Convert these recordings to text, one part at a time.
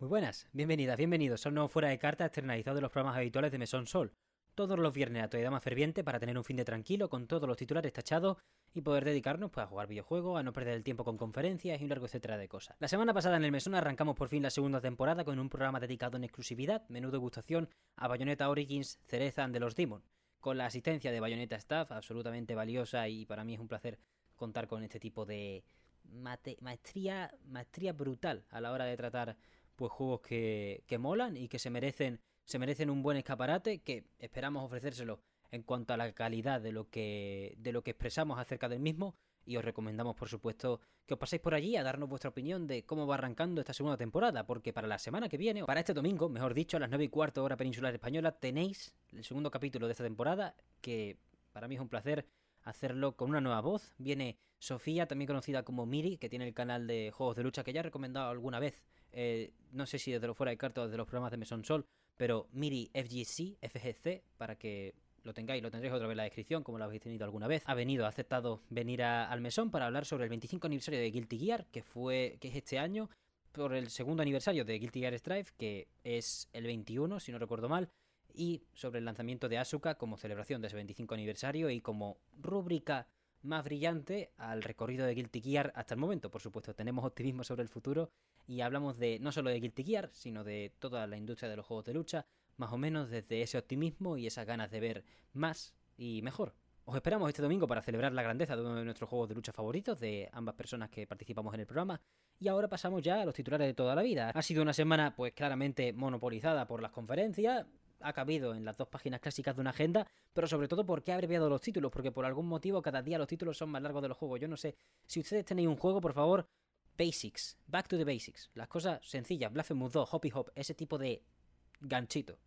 Muy buenas, bienvenidas, bienvenidos a un nuevo Fuera de Carta externalizado de los programas habituales de Mesón Sol. Todos los viernes a toda más ferviente para tener un fin de tranquilo con todos los titulares tachados y poder dedicarnos pues, a jugar videojuegos, a no perder el tiempo con conferencias y un largo etcétera de cosas. La semana pasada en el Mesón arrancamos por fin la segunda temporada con un programa dedicado en exclusividad, menú degustación, a Bayonetta Origins Cereza de los Demon, con la asistencia de Bayonetta Staff, absolutamente valiosa y para mí es un placer contar con este tipo de maestría, maestría brutal a la hora de tratar pues juegos que, que molan y que se merecen, se merecen un buen escaparate, que esperamos ofrecérselo en cuanto a la calidad de lo que, de lo que expresamos acerca del mismo. Y os recomendamos, por supuesto, que os paséis por allí a darnos vuestra opinión de cómo va arrancando esta segunda temporada, porque para la semana que viene, o para este domingo, mejor dicho, a las 9 y cuarto hora peninsular española, tenéis el segundo capítulo de esta temporada, que para mí es un placer hacerlo con una nueva voz. Viene Sofía, también conocida como Miri, que tiene el canal de juegos de lucha que ya he recomendado alguna vez. Eh, no sé si desde lo fuera de carta o desde los programas de Mesón Sol, pero Miri FGC, FGC, para que lo tengáis, lo tendréis otra vez en la descripción, como lo habéis tenido alguna vez. Ha venido, ha aceptado venir al mesón para hablar sobre el 25 aniversario de Guilty Gear, que fue, que es este año, por el segundo aniversario de Guilty Gear Strive, que es el 21, si no recuerdo mal, y sobre el lanzamiento de Asuka como celebración de ese 25 aniversario y como rúbrica más brillante al recorrido de Guilty Gear hasta el momento. Por supuesto, tenemos optimismo sobre el futuro y hablamos de no solo de Guilty Gear, sino de toda la industria de los juegos de lucha, más o menos desde ese optimismo y esas ganas de ver más y mejor. Os esperamos este domingo para celebrar la grandeza de uno de nuestros juegos de lucha favoritos de ambas personas que participamos en el programa. Y ahora pasamos ya a los titulares de toda la vida. Ha sido una semana pues claramente monopolizada por las conferencias, ha cabido en las dos páginas clásicas de una agenda, pero sobre todo porque ha abreviado los títulos, porque por algún motivo cada día los títulos son más largos de los juegos. Yo no sé, si ustedes tenéis un juego, por favor, basics, back to the basics, las cosas sencillas, Blasphemous 2, Hoppy Hop, ese tipo de ganchito.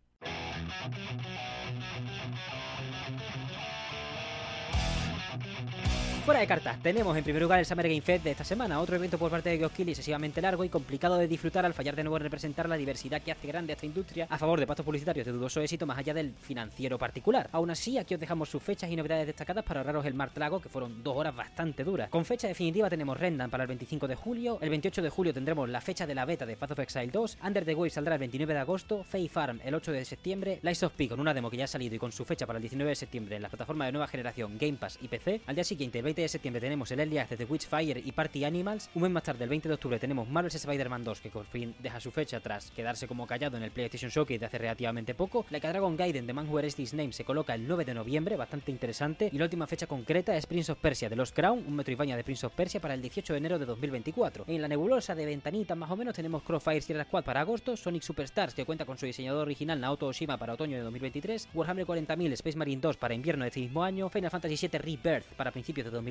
Fuera de cartas, tenemos en primer lugar el Summer Game Fest de esta semana, otro evento por parte de GeoKill excesivamente largo y complicado de disfrutar al fallar de nuevo en representar la diversidad que hace grande esta industria a favor de pastos publicitarios de dudoso éxito más allá del financiero particular. Aún así, aquí os dejamos sus fechas y novedades destacadas para ahorraros el mar trago, que fueron dos horas bastante duras. Con fecha definitiva tenemos Rendan para el 25 de julio, el 28 de julio tendremos la fecha de la beta de Path of Exile 2, Under the Wave saldrá el 29 de agosto, Fae Farm el 8 de septiembre, Lights of P con una demo que ya ha salido y con su fecha para el 19 de septiembre en la plataforma de nueva generación Game Pass y PC. Al día siguiente, el 20 de septiembre, tenemos el Early Access de Witchfire y Party Animals. Un mes más tarde, el 20 de octubre, tenemos Marvel's Spider-Man 2, que por fin deja su fecha tras quedarse como callado en el PlayStation Showcase de hace relativamente poco. La Dragon Gaiden de Man Who This Name se coloca el 9 de noviembre, bastante interesante. Y la última fecha concreta es Prince of Persia de los Crown, un Metroidvania de Prince of Persia para el 18 de enero de 2024. En la nebulosa de ventanita más o menos tenemos Crossfire Sierra Squad para agosto, Sonic Superstars que cuenta con su diseñador original Naoto Oshima para otoño de 2023, Warhammer 40.000 Space Marine 2 para invierno de este mismo año, Final Fantasy VII Rebirth para principios de 2024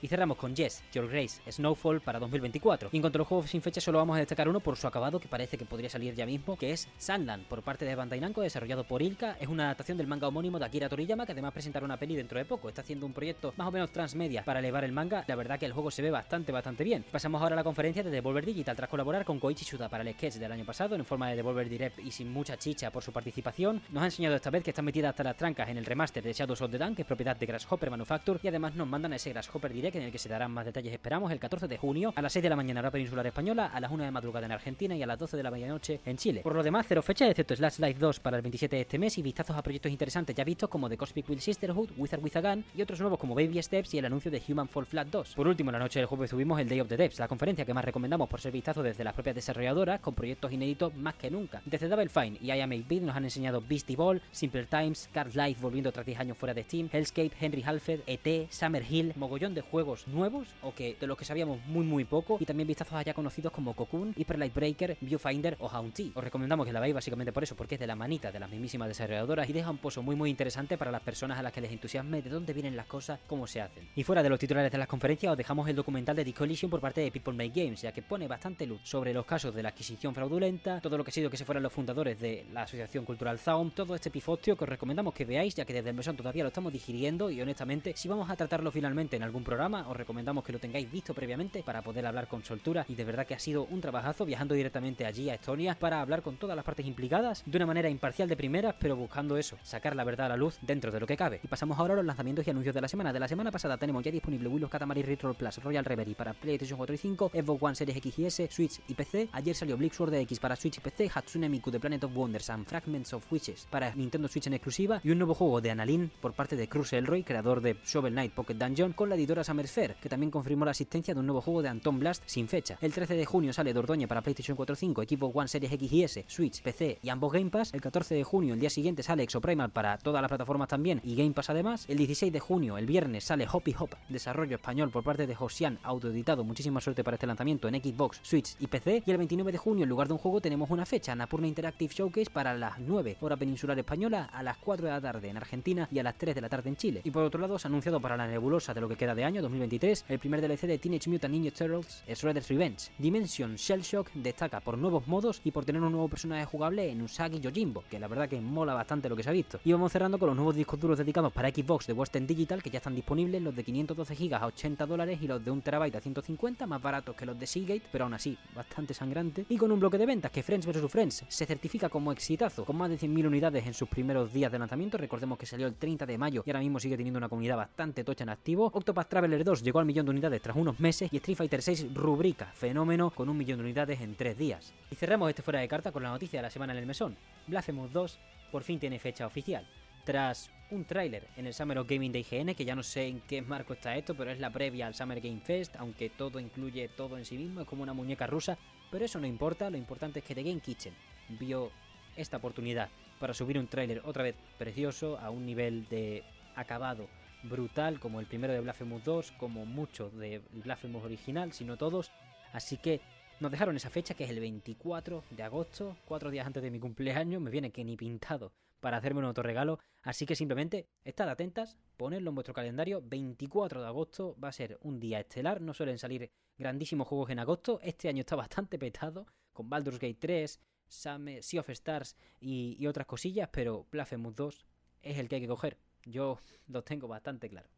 y cerramos con Yes, Your Grace, Snowfall para 2024. Y en cuanto a los juegos sin fecha, solo vamos a destacar uno por su acabado que parece que podría salir ya mismo, que es Sandland, por parte de Bandai Namco, desarrollado por Ilka. Es una adaptación del manga homónimo de Akira Toriyama, que además presentará una peli dentro de poco. Está haciendo un proyecto más o menos transmedia para elevar el manga. La verdad que el juego se ve bastante, bastante bien. Pasamos ahora a la conferencia de Devolver Digital tras colaborar con Koichi Suda para el sketch del año pasado en forma de Devolver Direct y sin mucha chicha por su participación. Nos ha enseñado esta vez que está metida hasta las trancas en el remaster de Shadows of the Dunk, que es propiedad de Grasshopper Manufacture, y además nos mandan a ese Grasshopper Direct en el que se darán más detalles. Esperamos el 14 de junio a las 6 de la mañana hora peninsular española, a las 1 de madrugada en Argentina y a las 12 de la medianoche en Chile. Por lo demás, cero fecha, excepto Slash Life 2 para el 27 de este mes y vistazos a proyectos interesantes ya vistos como The Cosmic Will Sisterhood, Wizard with a Gun y otros nuevos como Baby Steps y el anuncio de Human Fall Flat 2. Por último, la noche del jueves tuvimos el Day of the Devs, la conferencia que más recomendamos por ser vistazo desde las propias desarrolladoras con proyectos inéditos más que nunca. Desde Double Fine y I Am Beat nos han enseñado Beastie Ball, Simple Times, Card Life volviendo tras 10 años fuera de Steam, Hellscape, Henry Halford, ET, Summer Hill, mogollón de juegos nuevos o que de los que sabíamos muy muy poco y también vistazos allá conocidos como Cocoon, Hyper Light Breaker, Viewfinder o Haunty. Os recomendamos que la veáis básicamente por eso, porque es de la manita de las mismísimas desarrolladoras y deja un pozo muy muy interesante para las personas a las que les entusiasme de dónde vienen las cosas, cómo se hacen. Y fuera de los titulares de las conferencias os dejamos el documental de Discollision por parte de People Make Games, ya que pone bastante luz sobre los casos de la adquisición fraudulenta, todo lo que ha sido que se fueran los fundadores de la Asociación Cultural Zaum, todo este pifostio que os recomendamos que veáis, ya que desde el mesón todavía lo estamos digiriendo y honestamente, si vamos a tratarlo finalmente en algún programa, os recomendamos que lo tengáis visto previamente para poder hablar con soltura y de verdad que ha sido un trabajazo viajando directamente allí a Estonia para hablar con todas las partes implicadas de una manera imparcial de primeras, pero buscando eso, sacar la verdad a la luz dentro de lo que cabe. Y pasamos ahora a los lanzamientos y anuncios de la semana. De la semana pasada tenemos ya disponible Willows Katamari Retro Plus Royal Reverie para PlayStation 4 y 5, Xbox One Series X y S, Switch y PC. Ayer salió Blix Sword X para Switch y PC, Hatsune Miku de Planet of Wonders and Fragments of Witches para Nintendo Switch en exclusiva y un nuevo juego de Analin por parte de Cruz Elroy, creador de Shovel Knight Pocket Dungeon, con la editora Summer Fair, que también confirmó la asistencia de un nuevo juego de Anton Blast sin fecha. El 13 de junio sale Dordoña para PlayStation 4 5, Xbox One Series X y S, Switch, PC y ambos Game Pass. El 14 de junio, el día siguiente, sale Exoprimal para todas las plataformas también y Game Pass además. El 16 de junio, el viernes, sale Hoppy Hop, desarrollo español por parte de Josian, autoeditado. Muchísima suerte para este lanzamiento en Xbox, Switch y PC. Y el 29 de junio, en lugar de un juego, tenemos una fecha, Napurna Interactive Showcase para las 9 hora peninsular española, a las 4 de la tarde en Argentina y a las 3 de la tarde en Chile. Y por otro lado, se ha anunciado para la nebulosa de lo que queda de año 2023 el primer DLC de Teenage Mutant Ninja Turtles, Shredder's Revenge. Dimension Shell Shock destaca por nuevos modos y por tener un nuevo personaje jugable en Usagi Yojimbo, que la verdad que mola bastante lo que se ha visto. Y vamos cerrando con los nuevos discos duros dedicados para Xbox de Western Digital, que ya están disponibles, los de 512 GB a 80 dólares y los de 1 TB a 150, más baratos que los de Seagate, pero aún así bastante sangrante. Y con un bloque de ventas que Friends vs. Friends se certifica como exitazo, con más de 100.000 unidades en sus primeros días de lanzamiento. Recordemos que salió el 30 de mayo y ahora mismo sigue teniendo una comunidad bastante tocha en activo. Octopath Traveler 2 llegó al millón de unidades tras unos meses y Street Fighter 6 rubrica fenómeno con un millón de unidades en tres días. Y cerramos este fuera de carta con la noticia de la semana en el mesón. Blasphemous 2 por fin tiene fecha oficial. Tras un tráiler en el Summer of Gaming de IGN, que ya no sé en qué marco está esto, pero es la previa al Summer Game Fest, aunque todo incluye todo en sí mismo, es como una muñeca rusa, pero eso no importa, lo importante es que The Game Kitchen vio esta oportunidad para subir un tráiler otra vez precioso a un nivel de acabado brutal como el primero de Blasphemous 2, como mucho de Blasphemous original, sino todos, así que nos dejaron esa fecha que es el 24 de agosto, cuatro días antes de mi cumpleaños, me viene que ni pintado para hacerme un autorregalo, así que simplemente estad atentas, ponedlo en vuestro calendario, 24 de agosto va a ser un día estelar, no suelen salir grandísimos juegos en agosto, este año está bastante petado, con Baldur's Gate 3, Sea of Stars y, y otras cosillas, pero Blasphemous 2 es el que hay que coger, yo lo tengo bastante claro.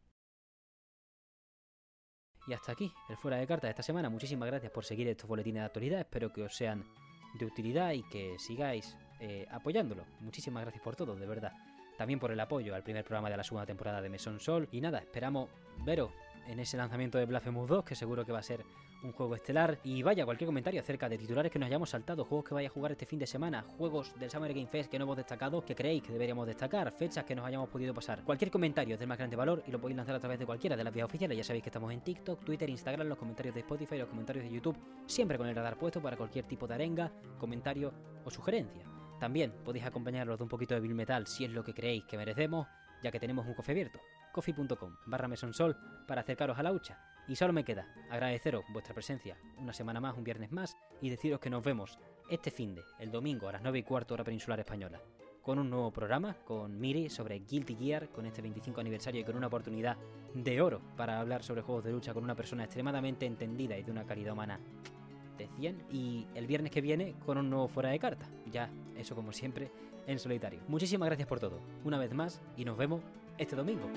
Y hasta aquí, el fuera de carta de esta semana. Muchísimas gracias por seguir estos boletines de actualidad. Espero que os sean de utilidad y que sigáis eh, apoyándolo. Muchísimas gracias por todo, de verdad. También por el apoyo al primer programa de la segunda temporada de Mesón Sol. Y nada, esperamos veros en ese lanzamiento de Blasphemous 2, que seguro que va a ser un juego estelar. Y vaya, cualquier comentario acerca de titulares que nos hayamos saltado, juegos que vaya a jugar este fin de semana, juegos del Summer Game Fest que no hemos destacado, que creéis que deberíamos destacar, fechas que nos hayamos podido pasar. Cualquier comentario es del más grande valor y lo podéis lanzar a través de cualquiera de las vías oficiales. Ya sabéis que estamos en TikTok, Twitter, Instagram, los comentarios de Spotify, los comentarios de YouTube, siempre con el radar puesto para cualquier tipo de arenga, comentario o sugerencia. También podéis acompañarlos de un poquito de Bill Metal si es lo que creéis que merecemos, ya que tenemos un cofre abierto, coffee.com barra mesonsol para acercaros a la hucha. Y solo me queda agradeceros vuestra presencia una semana más, un viernes más, y deciros que nos vemos este fin de, el domingo a las 9 y cuarto hora peninsular española, con un nuevo programa con Miri sobre Guilty Gear, con este 25 aniversario y con una oportunidad de oro para hablar sobre juegos de lucha con una persona extremadamente entendida y de una calidad humana de 100 y el viernes que viene con un nuevo fuera de carta. Ya, eso como siempre, en solitario. Muchísimas gracias por todo, una vez más, y nos vemos este domingo.